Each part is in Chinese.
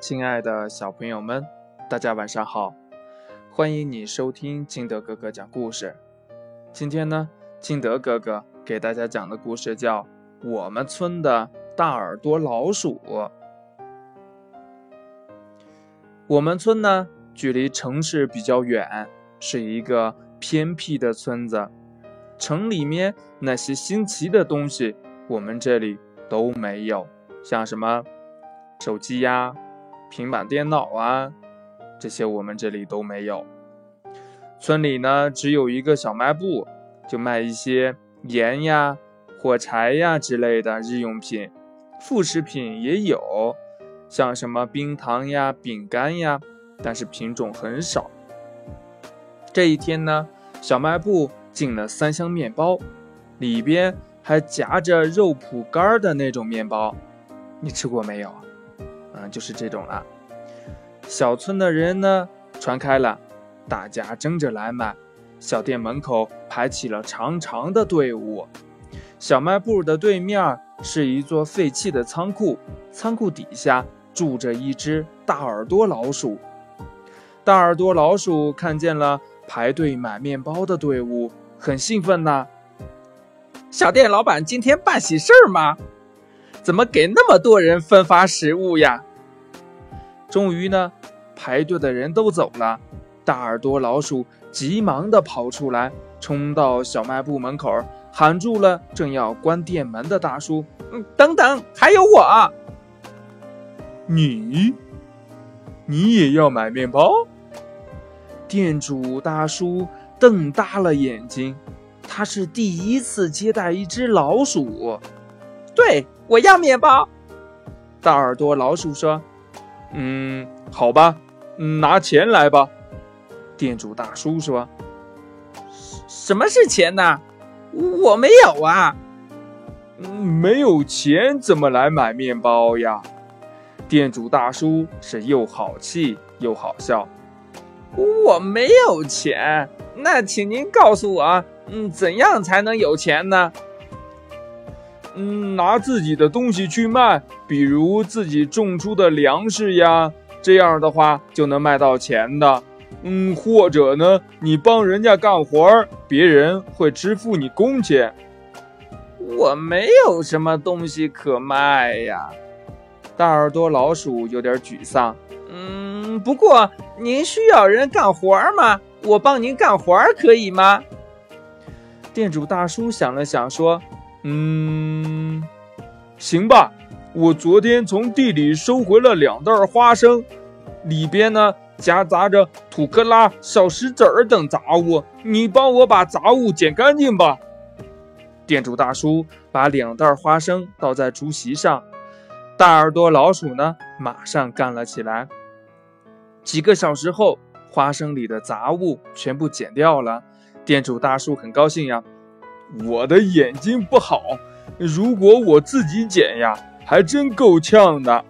亲爱的小朋友们，大家晚上好！欢迎你收听金德哥哥讲故事。今天呢，金德哥哥给大家讲的故事叫《我们村的大耳朵老鼠》。我们村呢，距离城市比较远，是一个偏僻的村子。城里面那些新奇的东西，我们这里都没有，像什么手机呀。平板电脑啊，这些我们这里都没有。村里呢，只有一个小卖部，就卖一些盐呀、火柴呀之类的日用品，副食品也有，像什么冰糖呀、饼干呀，但是品种很少。这一天呢，小卖部进了三箱面包，里边还夹着肉脯干的那种面包，你吃过没有？嗯，就是这种了。小村的人呢传开了，大家争着来买。小店门口排起了长长的队伍。小卖部的对面是一座废弃的仓库，仓库底下住着一只大耳朵老鼠。大耳朵老鼠看见了排队买面包的队伍，很兴奋呐。小店老板今天办喜事儿吗？怎么给那么多人分发食物呀？终于呢，排队的人都走了，大耳朵老鼠急忙地跑出来，冲到小卖部门口，喊住了正要关店门的大叔：“嗯，等等，还有我！你，你也要买面包？”店主大叔瞪大了眼睛，他是第一次接待一只老鼠。对，我要面包。大耳朵老鼠说。嗯，好吧，拿钱来吧。店主大叔说：“什么是钱呢？我没有啊。”“没有钱怎么来买面包呀？”店主大叔是又好气又好笑。“我没有钱，那请您告诉我，嗯，怎样才能有钱呢？”嗯，拿自己的东西去卖，比如自己种出的粮食呀，这样的话就能卖到钱的。嗯，或者呢，你帮人家干活儿，别人会支付你工钱。我没有什么东西可卖呀。大耳朵老鼠有点沮丧。嗯，不过您需要人干活吗？我帮您干活可以吗？店主大叔想了想说。嗯，行吧。我昨天从地里收回了两袋花生，里边呢夹杂着土克拉、小石子儿等杂物。你帮我把杂物捡干净吧。店主大叔把两袋花生倒在竹席上，大耳朵老鼠呢马上干了起来。几个小时后，花生里的杂物全部捡掉了。店主大叔很高兴呀。我的眼睛不好，如果我自己捡呀，还真够呛的。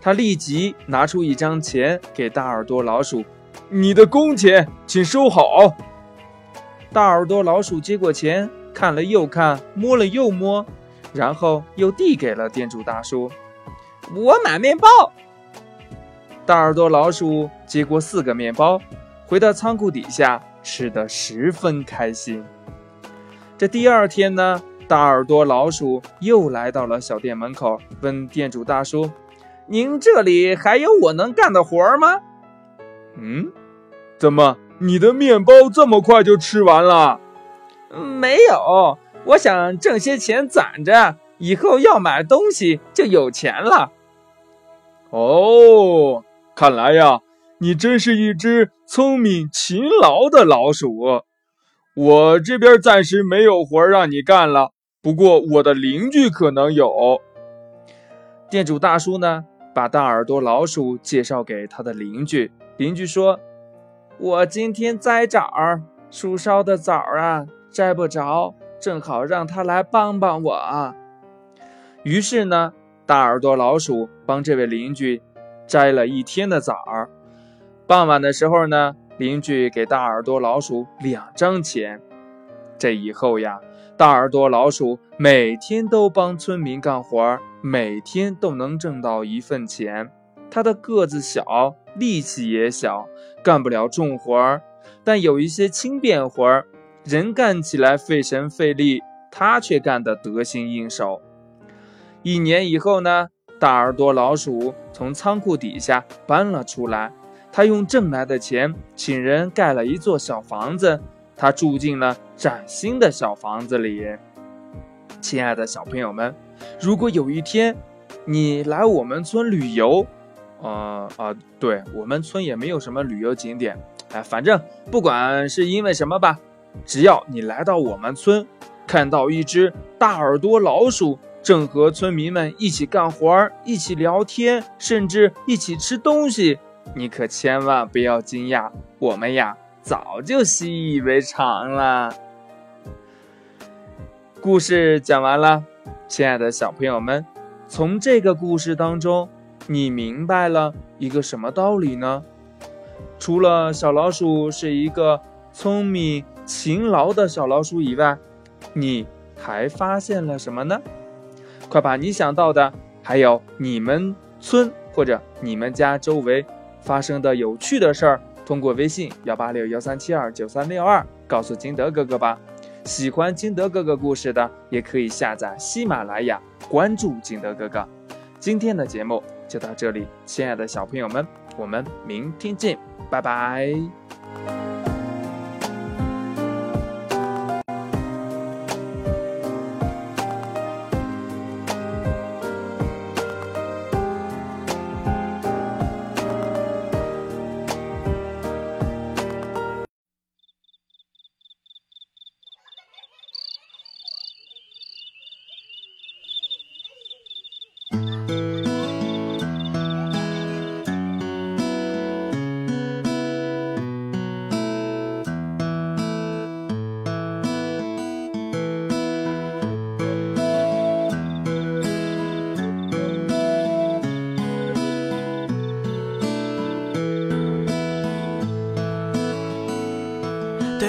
他立即拿出一张钱给大耳朵老鼠：“你的工钱，请收好。”大耳朵老鼠接过钱，看了又看，摸了又摸，然后又递给了店主大叔：“我买面包。”大耳朵老鼠接过四个面包，回到仓库底下，吃得十分开心。这第二天呢，大耳朵老鼠又来到了小店门口，问店主大叔：“您这里还有我能干的活吗？”“嗯，怎么你的面包这么快就吃完了？”“没有，我想挣些钱攒着，以后要买东西就有钱了。”“哦，看来呀，你真是一只聪明勤劳的老鼠。”我这边暂时没有活让你干了，不过我的邻居可能有。店主大叔呢，把大耳朵老鼠介绍给他的邻居。邻居说：“我今天摘枣儿，树梢的枣儿啊，摘不着，正好让他来帮帮我啊。”于是呢，大耳朵老鼠帮这位邻居摘了一天的枣儿。傍晚的时候呢。邻居给大耳朵老鼠两张钱，这以后呀，大耳朵老鼠每天都帮村民干活，每天都能挣到一份钱。他的个子小，力气也小，干不了重活儿，但有一些轻便活儿，人干起来费神费力，他却干得得心应手。一年以后呢，大耳朵老鼠从仓库底下搬了出来，他用挣来的钱请人盖了一座小房子，他住进了崭新的小房子里。亲爱的小朋友们，如果有一天你来我们村旅游，呃啊，对我们村也没有什么旅游景点，哎，反正不管是因为什么吧，只要你来到我们村，看到一只大耳朵老鼠正和村民们一起干活儿、一起聊天，甚至一起吃东西，你可千万不要惊讶，我们呀早就习以为常了。故事讲完了，亲爱的小朋友们，从这个故事当中。你明白了一个什么道理呢？除了小老鼠是一个聪明勤劳的小老鼠以外，你还发现了什么呢？快把你想到的，还有你们村或者你们家周围发生的有趣的事儿，通过微信幺八六幺三七二九三六二告诉金德哥哥吧。喜欢金德哥哥故事的，也可以下载喜马拉雅，关注金德哥哥。今天的节目。就到这里，亲爱的小朋友们，我们明天见，拜拜。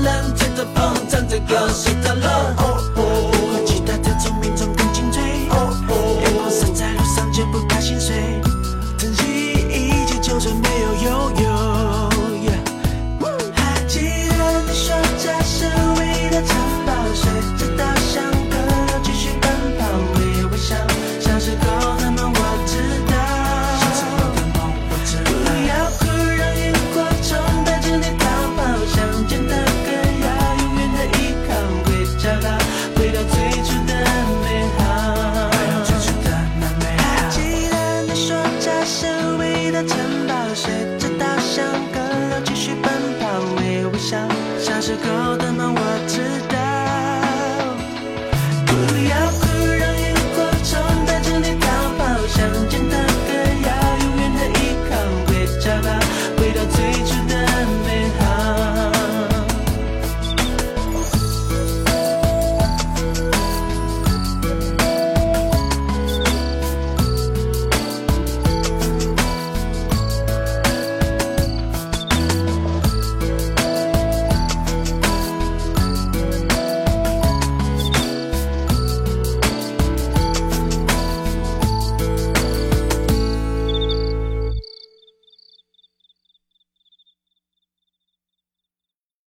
着稻草人，吹着风，唱着歌，睡着